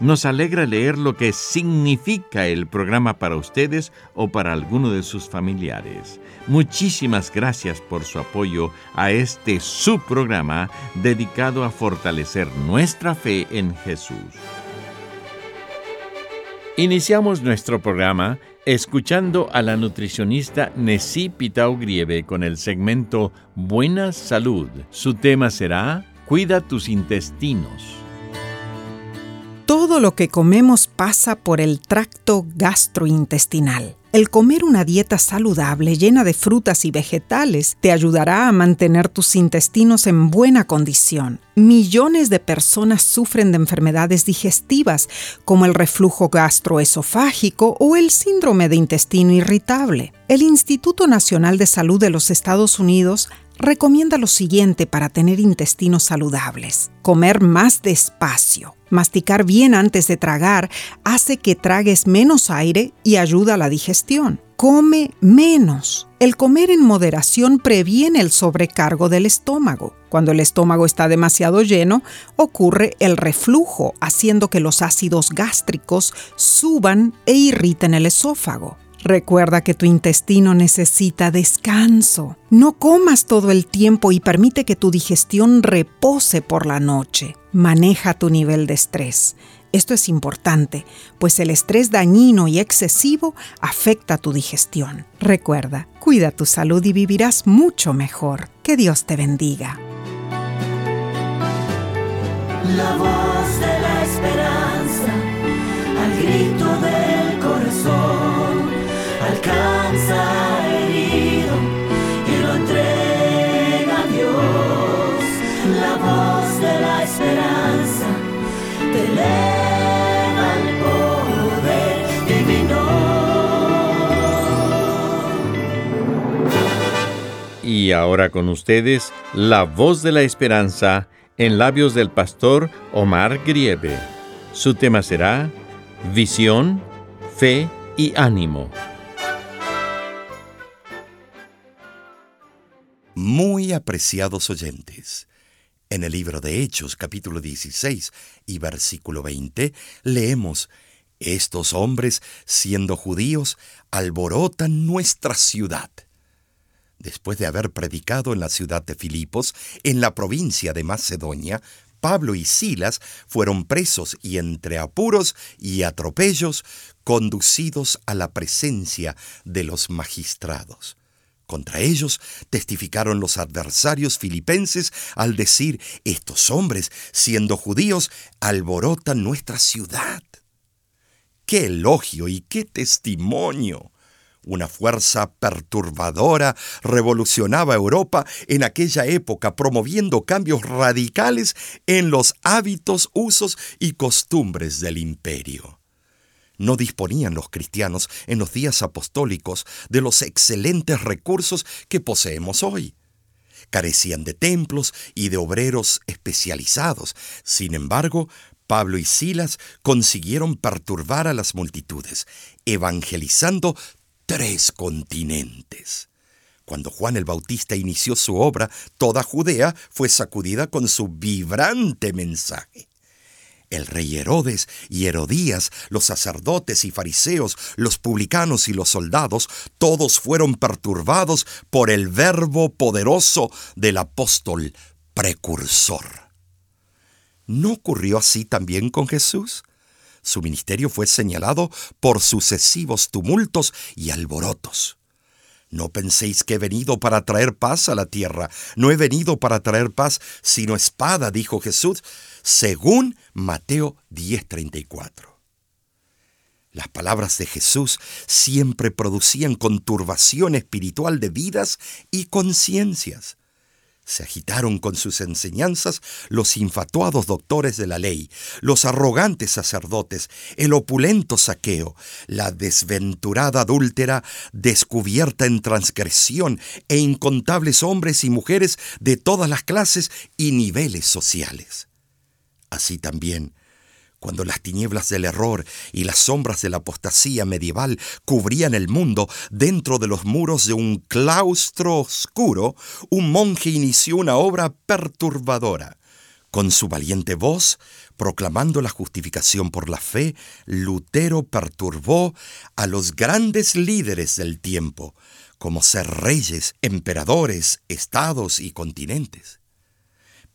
Nos alegra leer lo que significa el programa para ustedes o para alguno de sus familiares. Muchísimas gracias por su apoyo a este subprograma dedicado a fortalecer nuestra fe en Jesús. Iniciamos nuestro programa escuchando a la nutricionista Nessie Pitao Grieve con el segmento Buena Salud. Su tema será Cuida tus intestinos. Todo lo que comemos pasa por el tracto gastrointestinal. El comer una dieta saludable llena de frutas y vegetales te ayudará a mantener tus intestinos en buena condición. Millones de personas sufren de enfermedades digestivas como el reflujo gastroesofágico o el síndrome de intestino irritable. El Instituto Nacional de Salud de los Estados Unidos recomienda lo siguiente para tener intestinos saludables. Comer más despacio. Masticar bien antes de tragar hace que tragues menos aire y ayuda a la digestión. Come menos. El comer en moderación previene el sobrecargo del estómago. Cuando el estómago está demasiado lleno, ocurre el reflujo, haciendo que los ácidos gástricos suban e irriten el esófago. Recuerda que tu intestino necesita descanso. No comas todo el tiempo y permite que tu digestión repose por la noche. Maneja tu nivel de estrés. Esto es importante, pues el estrés dañino y excesivo afecta tu digestión. Recuerda, cuida tu salud y vivirás mucho mejor. Que Dios te bendiga. La voz de la esperanza, Y ahora con ustedes, la voz de la esperanza en labios del pastor Omar Grieve. Su tema será Visión, Fe y Ánimo. Muy apreciados oyentes, en el libro de Hechos capítulo 16 y versículo 20 leemos, Estos hombres, siendo judíos, alborotan nuestra ciudad. Después de haber predicado en la ciudad de Filipos, en la provincia de Macedonia, Pablo y Silas fueron presos y entre apuros y atropellos conducidos a la presencia de los magistrados. Contra ellos testificaron los adversarios filipenses al decir, estos hombres, siendo judíos, alborotan nuestra ciudad. ¡Qué elogio y qué testimonio! Una fuerza perturbadora revolucionaba Europa en aquella época, promoviendo cambios radicales en los hábitos, usos y costumbres del imperio. No disponían los cristianos en los días apostólicos de los excelentes recursos que poseemos hoy. Carecían de templos y de obreros especializados. Sin embargo, Pablo y Silas consiguieron perturbar a las multitudes, evangelizando tres continentes. Cuando Juan el Bautista inició su obra, toda Judea fue sacudida con su vibrante mensaje. El rey Herodes y Herodías, los sacerdotes y fariseos, los publicanos y los soldados, todos fueron perturbados por el verbo poderoso del apóstol precursor. ¿No ocurrió así también con Jesús? Su ministerio fue señalado por sucesivos tumultos y alborotos. No penséis que he venido para traer paz a la tierra. No he venido para traer paz, sino espada, dijo Jesús, según Mateo 10:34. Las palabras de Jesús siempre producían conturbación espiritual de vidas y conciencias. Se agitaron con sus enseñanzas los infatuados doctores de la ley, los arrogantes sacerdotes, el opulento saqueo, la desventurada adúltera descubierta en transgresión e incontables hombres y mujeres de todas las clases y niveles sociales. Así también, cuando las tinieblas del error y las sombras de la apostasía medieval cubrían el mundo dentro de los muros de un claustro oscuro, un monje inició una obra perturbadora. Con su valiente voz, proclamando la justificación por la fe, Lutero perturbó a los grandes líderes del tiempo, como ser reyes, emperadores, estados y continentes.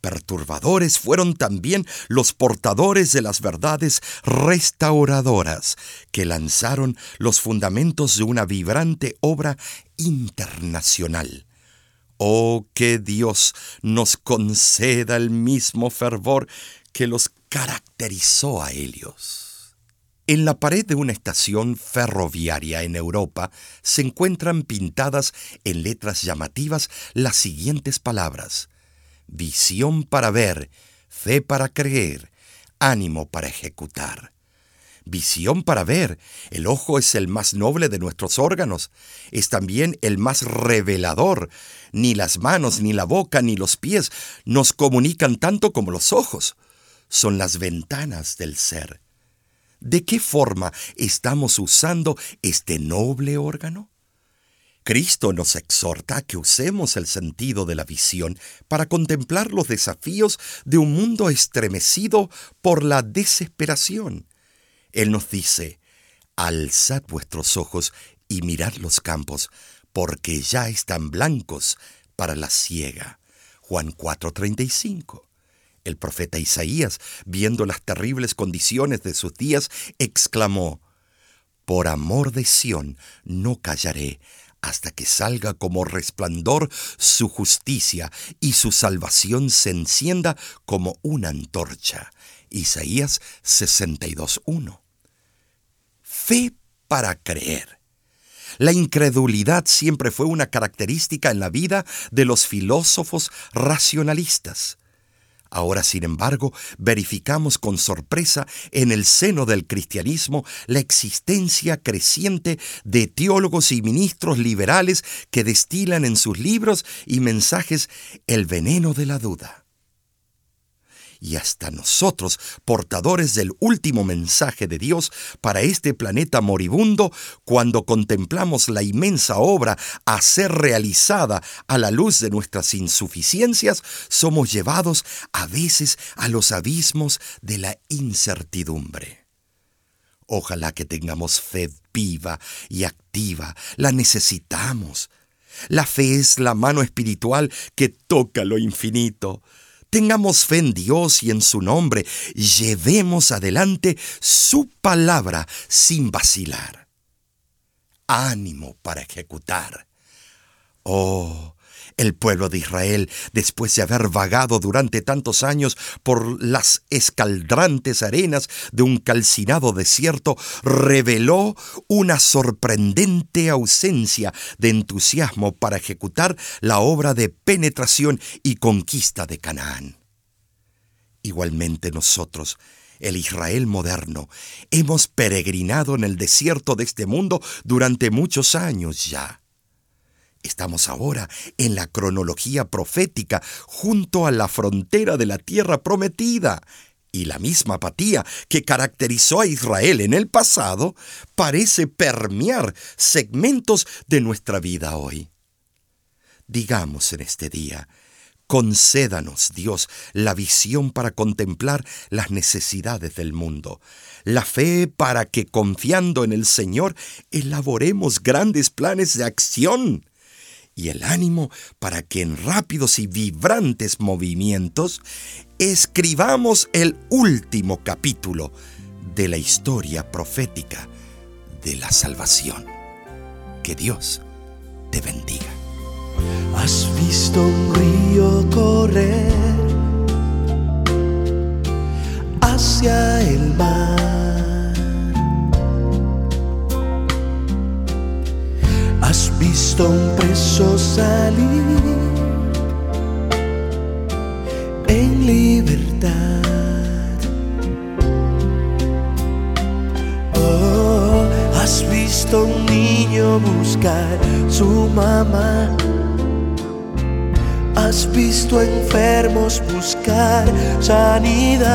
Perturbadores fueron también los portadores de las verdades restauradoras que lanzaron los fundamentos de una vibrante obra internacional. Oh, que Dios nos conceda el mismo fervor que los caracterizó a ellos. En la pared de una estación ferroviaria en Europa se encuentran pintadas en letras llamativas las siguientes palabras visión para ver, fe para creer, ánimo para ejecutar. Visión para ver. El ojo es el más noble de nuestros órganos. Es también el más revelador. Ni las manos, ni la boca, ni los pies nos comunican tanto como los ojos. Son las ventanas del ser. ¿De qué forma estamos usando este noble órgano? Cristo nos exhorta a que usemos el sentido de la visión para contemplar los desafíos de un mundo estremecido por la desesperación. Él nos dice, alzad vuestros ojos y mirad los campos, porque ya están blancos para la siega. Juan 4:35. El profeta Isaías, viendo las terribles condiciones de sus días, exclamó, Por amor de Sión no callaré, hasta que salga como resplandor su justicia y su salvación se encienda como una antorcha. Isaías 62.1. Fe para creer. La incredulidad siempre fue una característica en la vida de los filósofos racionalistas. Ahora, sin embargo, verificamos con sorpresa en el seno del cristianismo la existencia creciente de teólogos y ministros liberales que destilan en sus libros y mensajes el veneno de la duda y hasta nosotros, portadores del último mensaje de Dios para este planeta moribundo, cuando contemplamos la inmensa obra a ser realizada a la luz de nuestras insuficiencias, somos llevados a veces a los abismos de la incertidumbre. Ojalá que tengamos fe viva y activa, la necesitamos. La fe es la mano espiritual que toca lo infinito. Tengamos fe en Dios y en su nombre. Llevemos adelante su palabra sin vacilar. Ánimo para ejecutar. Oh, el pueblo de Israel, después de haber vagado durante tantos años por las escaldrantes arenas de un calcinado desierto, reveló una sorprendente ausencia de entusiasmo para ejecutar la obra de penetración y conquista de Canaán. Igualmente nosotros, el Israel moderno, hemos peregrinado en el desierto de este mundo durante muchos años ya. Estamos ahora en la cronología profética junto a la frontera de la tierra prometida. Y la misma apatía que caracterizó a Israel en el pasado parece permear segmentos de nuestra vida hoy. Digamos en este día, concédanos, Dios, la visión para contemplar las necesidades del mundo, la fe para que, confiando en el Señor, elaboremos grandes planes de acción y el ánimo para que en rápidos y vibrantes movimientos escribamos el último capítulo de la historia profética de la salvación. Que Dios te bendiga. Has visto un río correr hacia el mar. Visto un preso salir en libertad. Oh, has visto un niño buscar su mamá has visto enfermos buscar sanidad.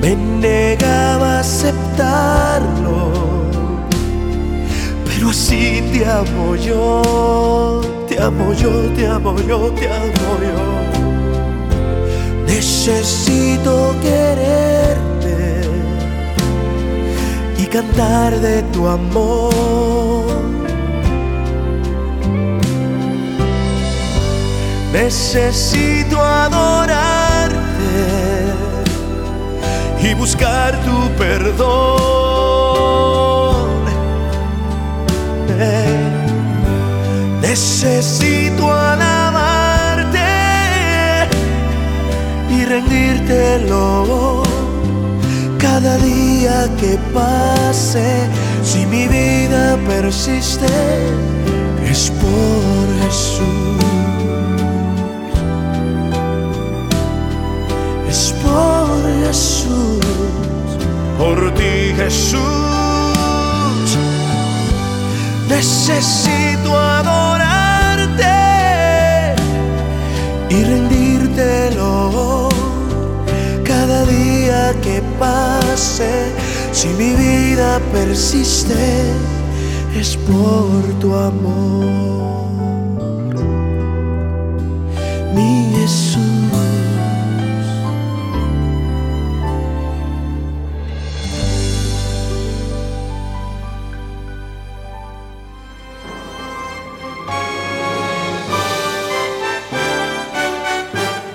Me negaba a aceptarlo, pero así te amo yo, te amo yo, te amo yo, te amo yo. Necesito quererte y cantar de tu amor. Necesito adorarte y buscar tu perdón. Necesito alabarte y rendírtelo cada día que pase. Si mi vida persiste, es por Jesús. Jesús, por ti Jesús. Necesito adorarte Si mi vida persiste, es por tu amor,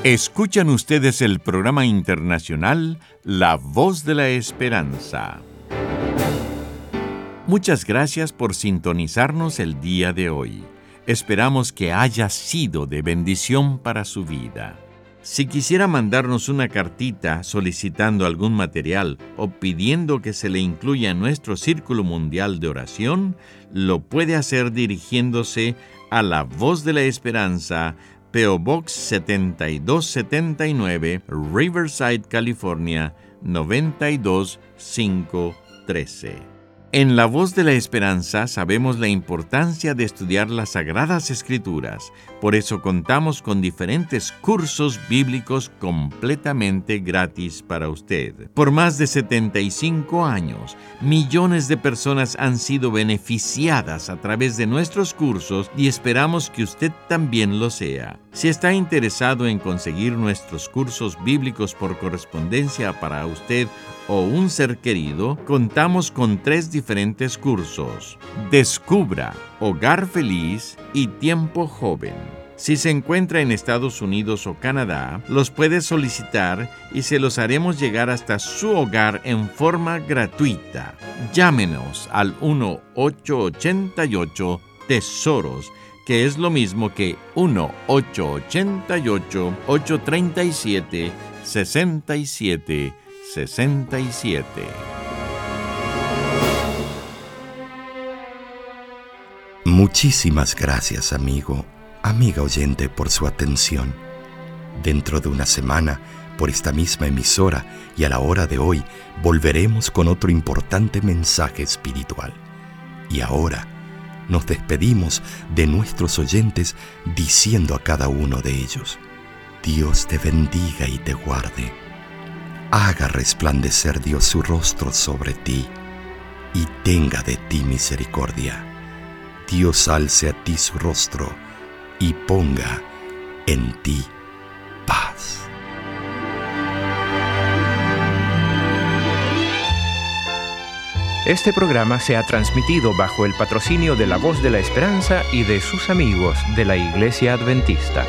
Escuchan ustedes el programa internacional La Voz de la Esperanza. Muchas gracias por sintonizarnos el día de hoy. Esperamos que haya sido de bendición para su vida. Si quisiera mandarnos una cartita solicitando algún material o pidiendo que se le incluya en nuestro Círculo Mundial de Oración, lo puede hacer dirigiéndose a La Voz de la Esperanza, PO Box 7279, Riverside, California 92513. En La Voz de la Esperanza sabemos la importancia de estudiar las Sagradas Escrituras, por eso contamos con diferentes cursos bíblicos completamente gratis para usted. Por más de 75 años, millones de personas han sido beneficiadas a través de nuestros cursos y esperamos que usted también lo sea. Si está interesado en conseguir nuestros cursos bíblicos por correspondencia para usted o un ser querido, contamos con tres diferentes cursos. Descubra, Hogar Feliz y Tiempo Joven. Si se encuentra en Estados Unidos o Canadá, los puede solicitar y se los haremos llegar hasta su hogar en forma gratuita. Llámenos al 1-888 Tesoros que es lo mismo que 1-888-837-67 67. Muchísimas gracias, amigo, amiga oyente, por su atención. Dentro de una semana, por esta misma emisora y a la hora de hoy, volveremos con otro importante mensaje espiritual. Y ahora, nos despedimos de nuestros oyentes diciendo a cada uno de ellos, Dios te bendiga y te guarde haga resplandecer Dios su rostro sobre ti y tenga de ti misericordia. Dios alce a ti su rostro y ponga en ti paz. Este programa se ha transmitido bajo el patrocinio de la Voz de la Esperanza y de sus amigos de la Iglesia Adventista.